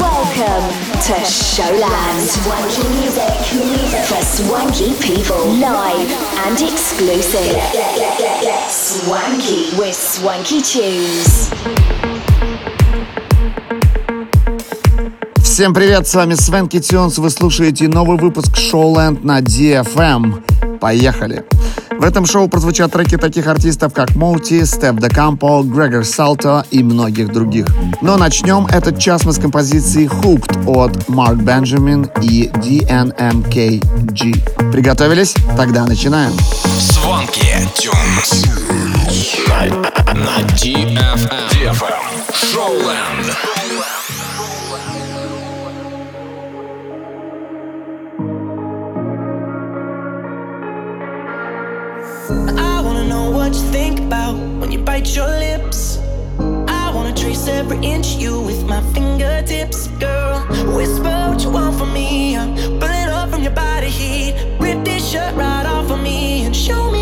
Welcome to Showland. Swanky music for swanky people. Live and exclusive. Swanky with Swanky Tunes. Всем привет, с вами Свенки Тюнс, вы слушаете новый выпуск Showland на DFM. Поехали! В этом шоу прозвучат треки таких артистов, как Моути, Степ Де Кампо, Грегор Салто и многих других. Но начнем этот час мы с композиции Hooked от Марк Бенджамин и DNMKG. Приготовились? Тогда начинаем. Звонки Тюнс на, DFM. DFM. What you think about when you bite your lips. I wanna trace every inch you with my fingertips, girl. Whisper what you want from me. I'm burning up from your body heat. Rip this shirt right off of me and show me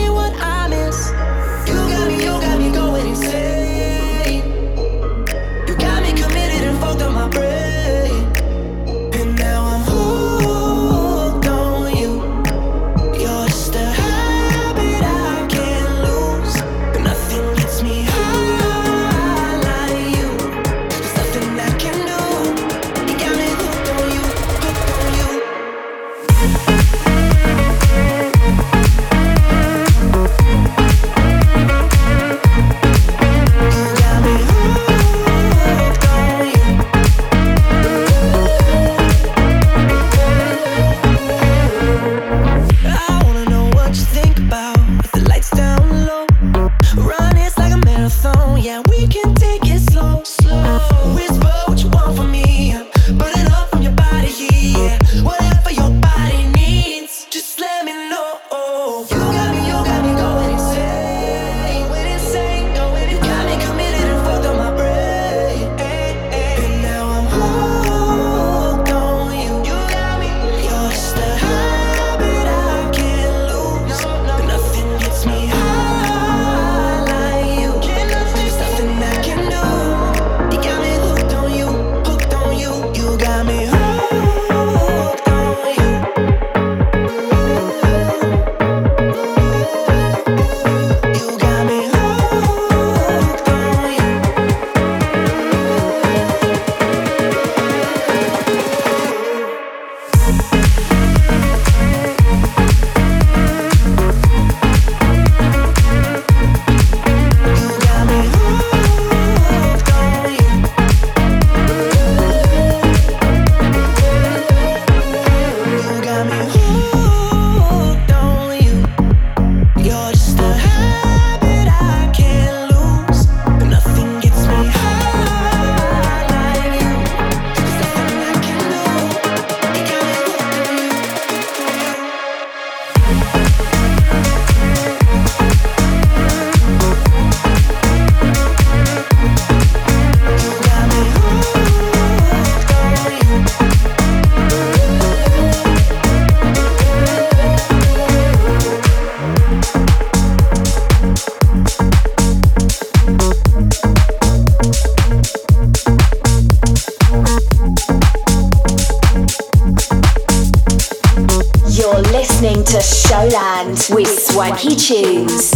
Peaches.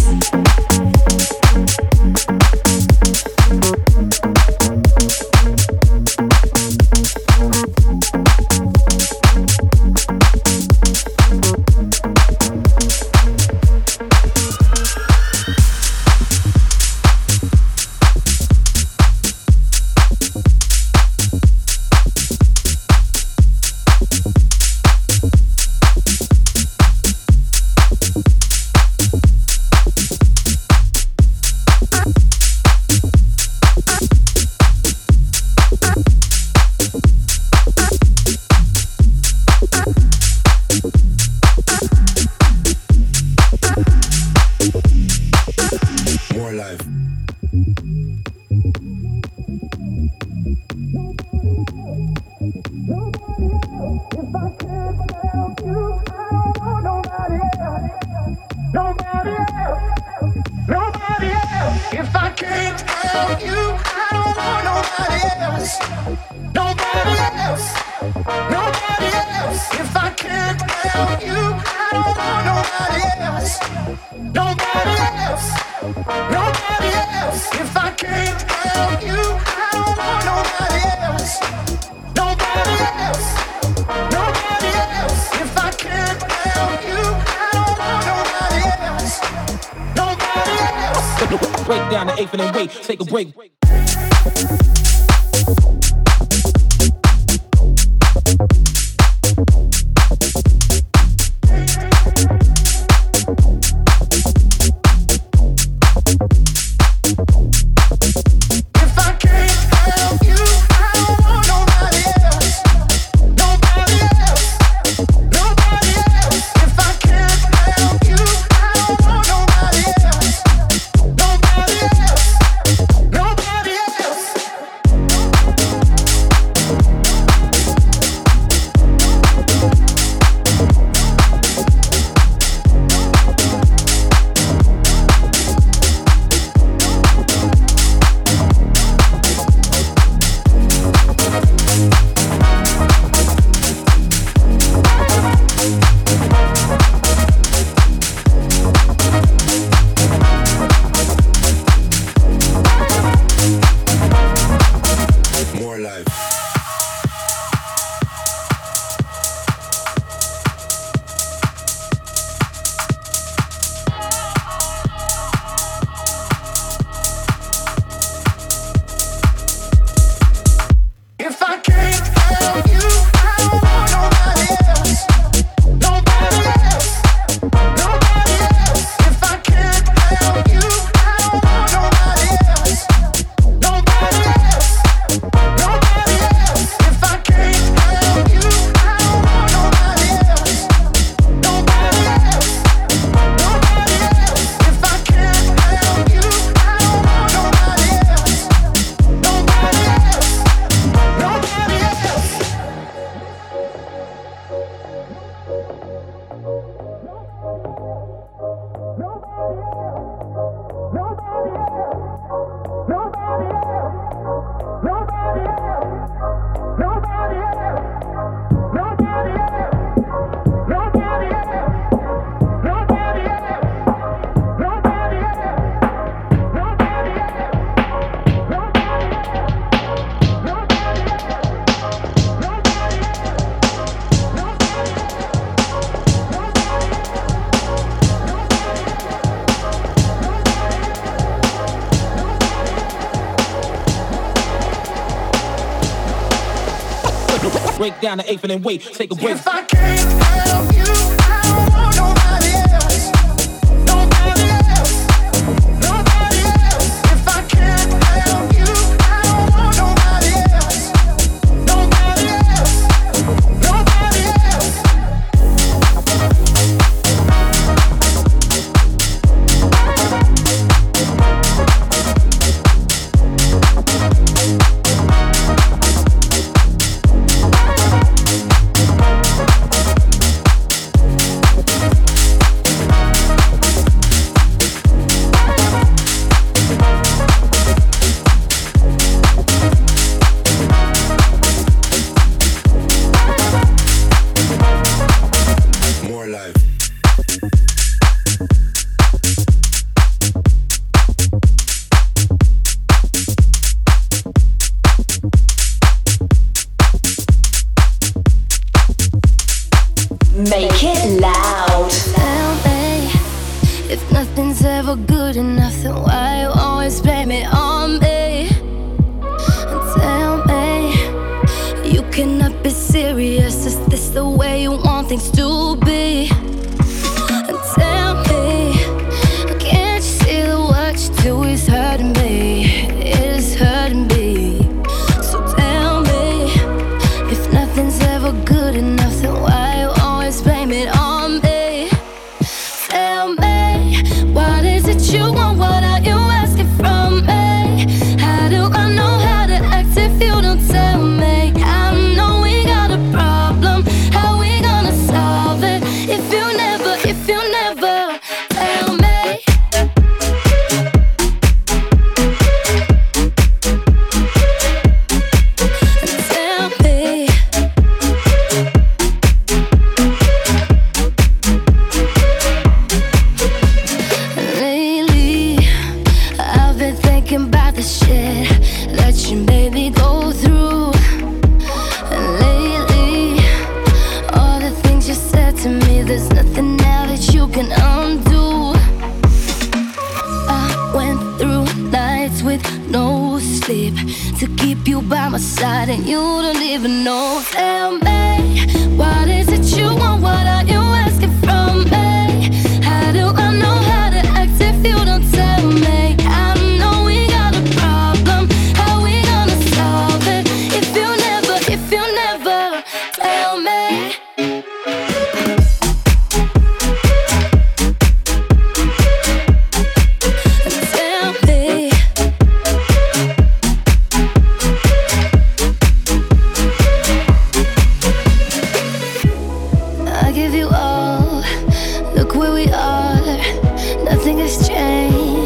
break down the eighth and then wait. Take a break. down the eighth and then wait, take a break. serious? Is this the way you want things to be? Look where we are, nothing has changed.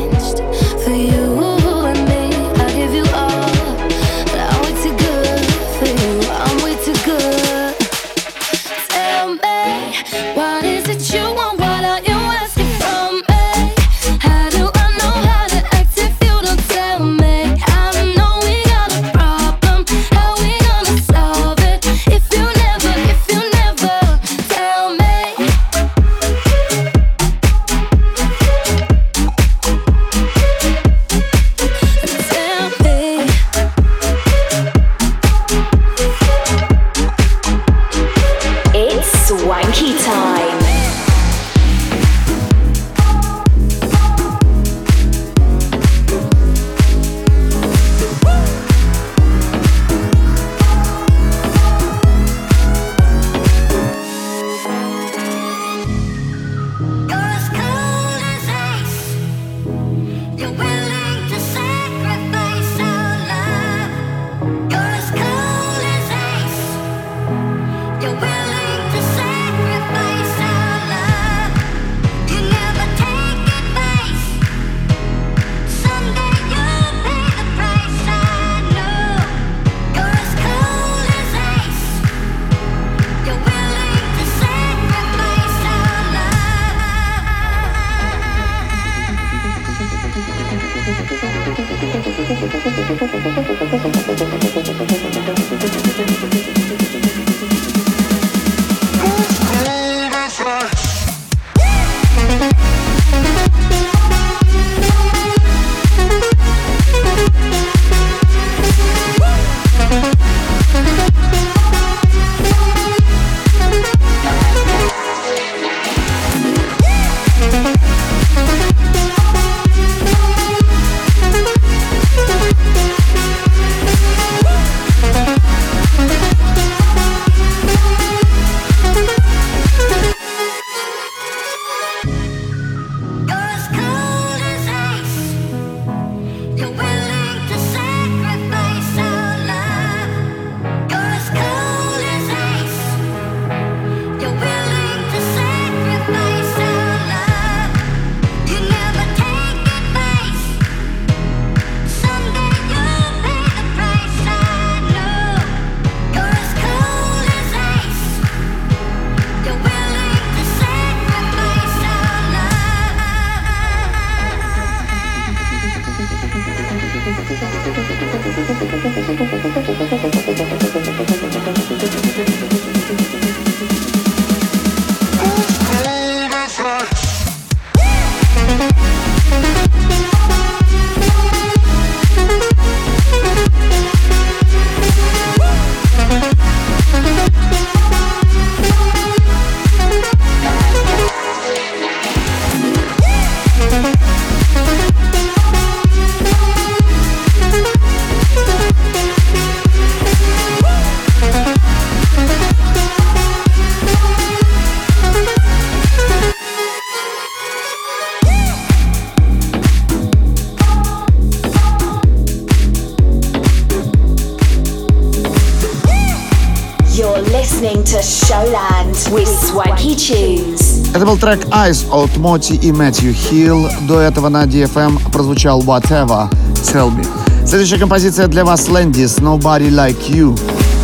Прозвучал трек Ice от Моти и Мэтью Хилл. До этого на DFM прозвучал Whatever, Tell Me. Следующая композиция для вас Лэндис, Nobody Like You.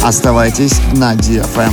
Оставайтесь на DFM.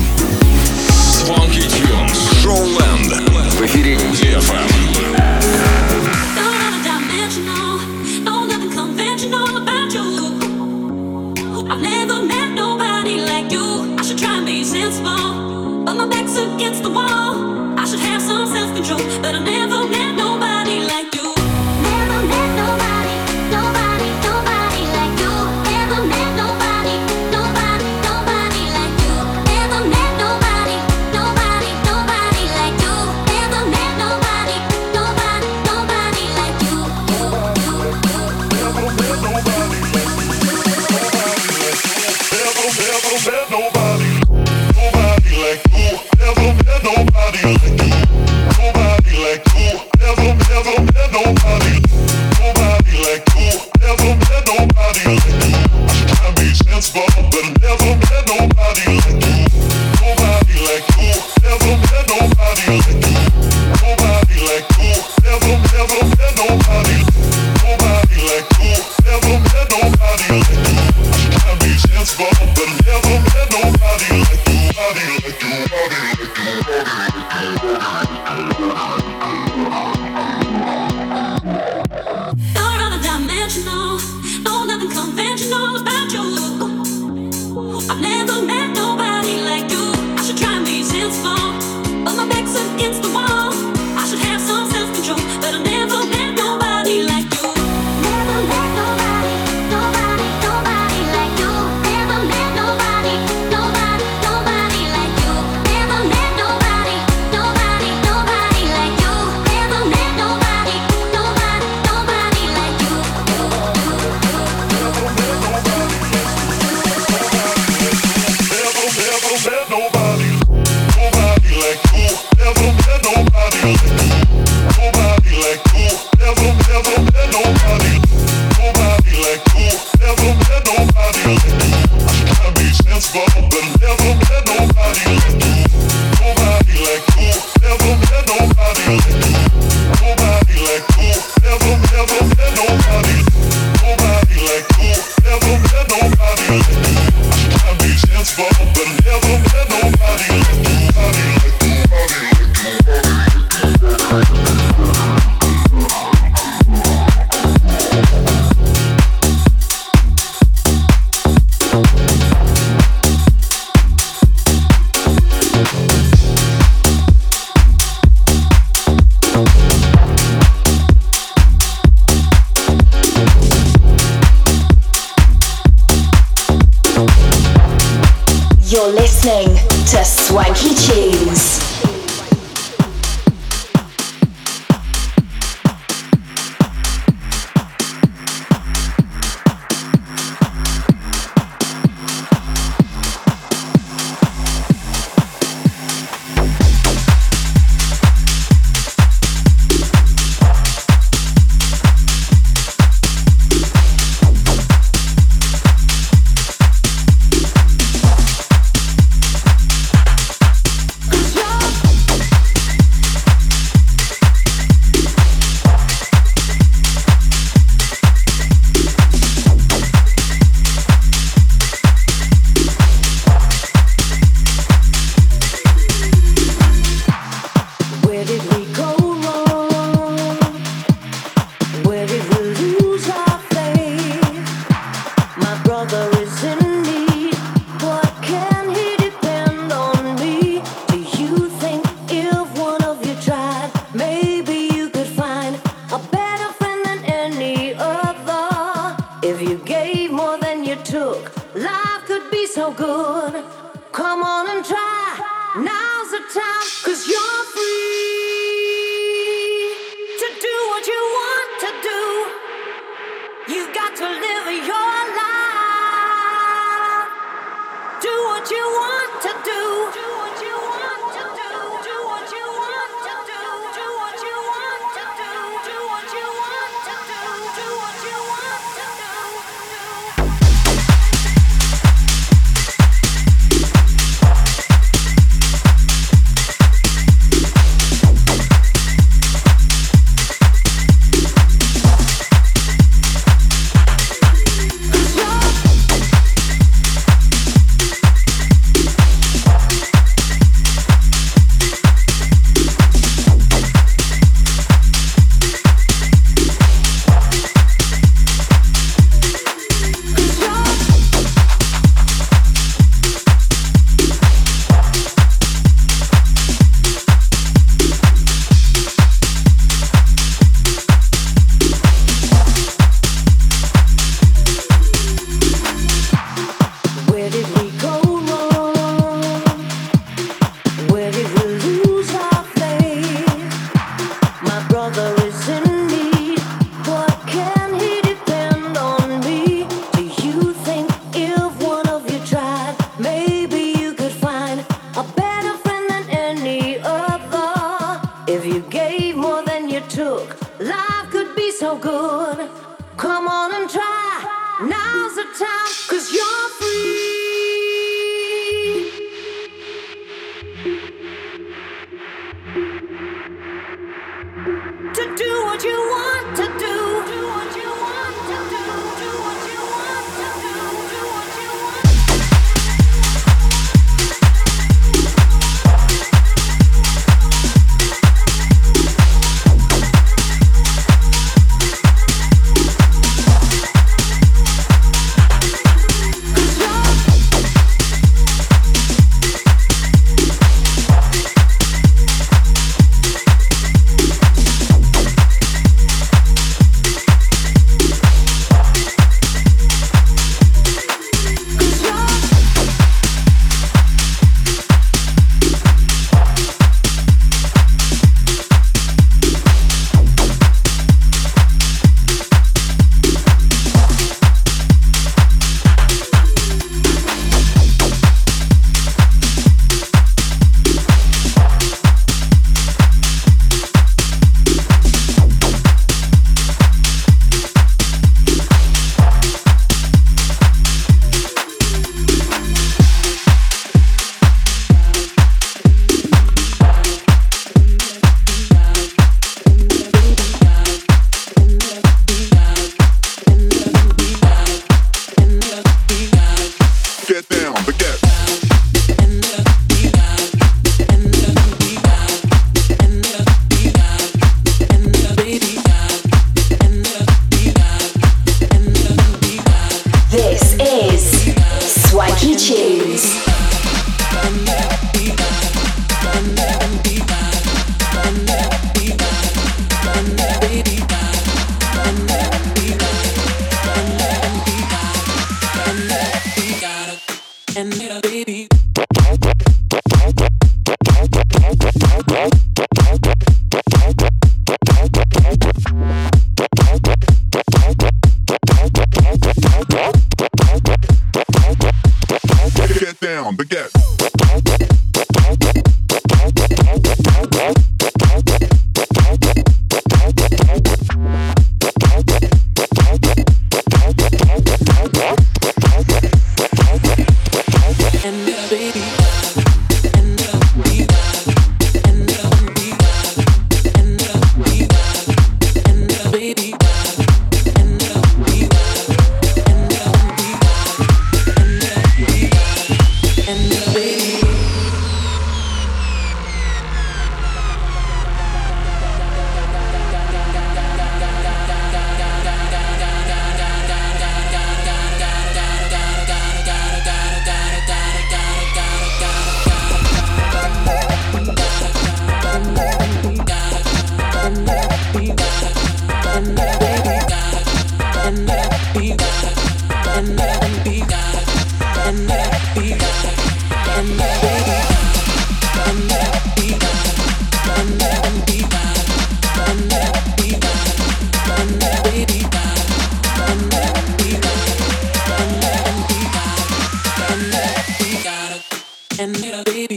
and little baby.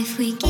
if we get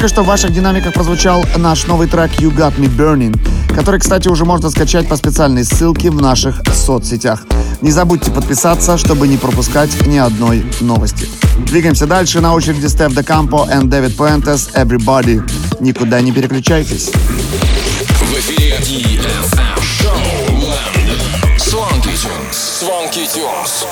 Только что в ваших динамиках прозвучал наш новый трек You Got Me Burning, который, кстати, уже можно скачать по специальной ссылке в наших соцсетях. Не забудьте подписаться, чтобы не пропускать ни одной новости. Двигаемся дальше. На очереди Стеф Де Кампо и Дэвид Пуэнтес «Everybody». Никуда не переключайтесь. В эфире Swanky Tunes. Swanky Tunes.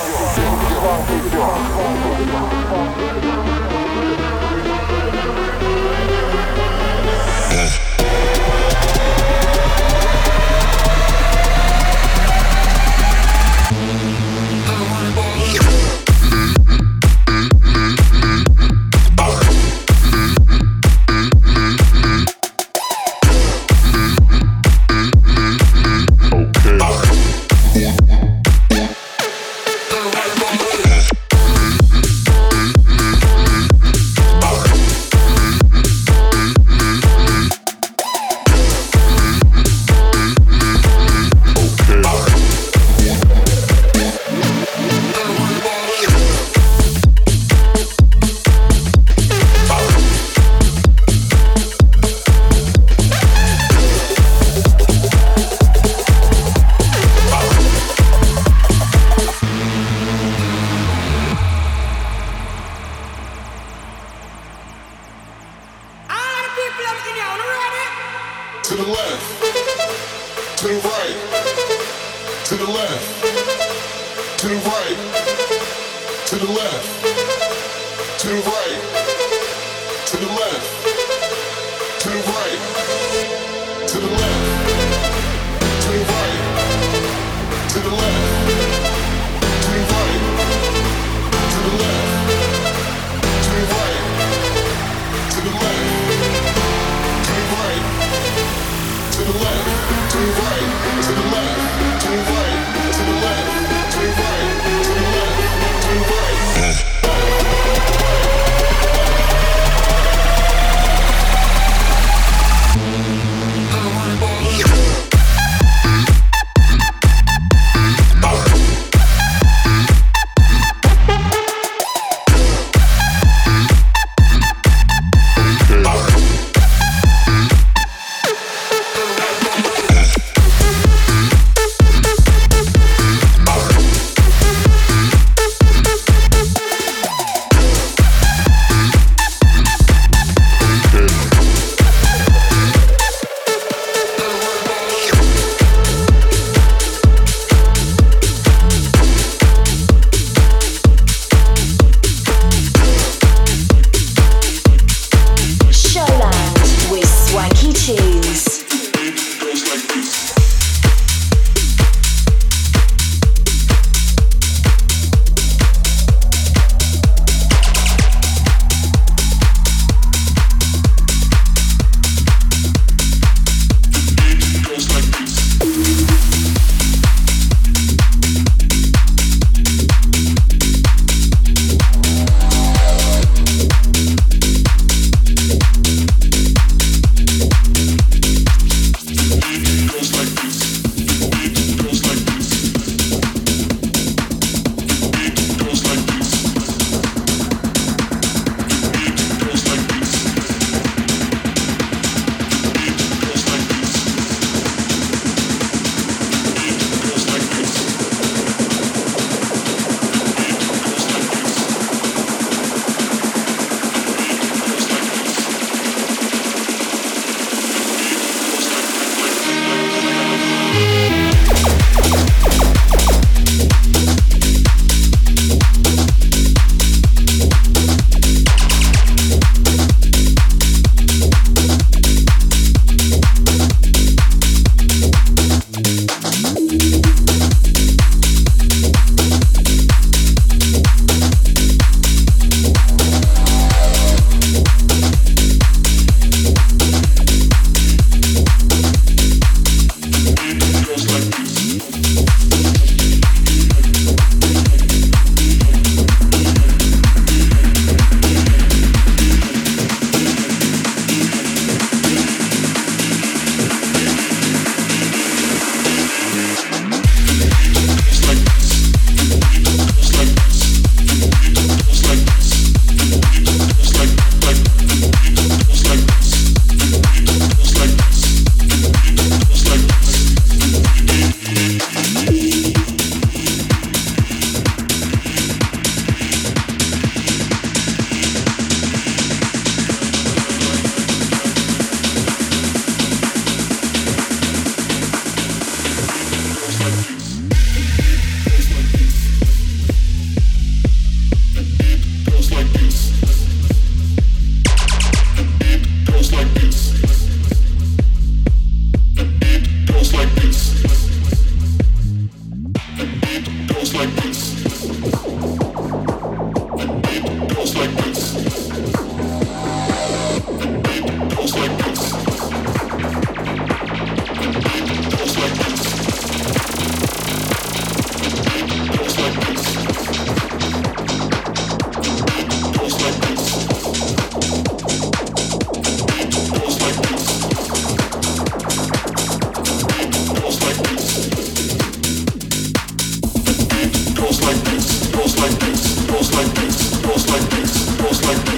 goes like this, goes like this, goes like this, goes like this, goes like this.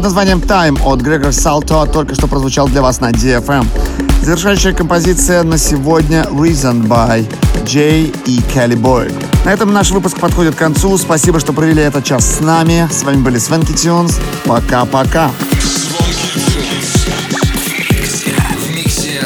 Под названием Time от Грегор Салто только что прозвучал для вас на DFM. Завершающая композиция на сегодня Reason by Jay и Kelly Boy. На этом наш выпуск подходит к концу. Спасибо, что провели этот час с нами. С вами были Свенки Тюнс. Пока-пока. Миксе.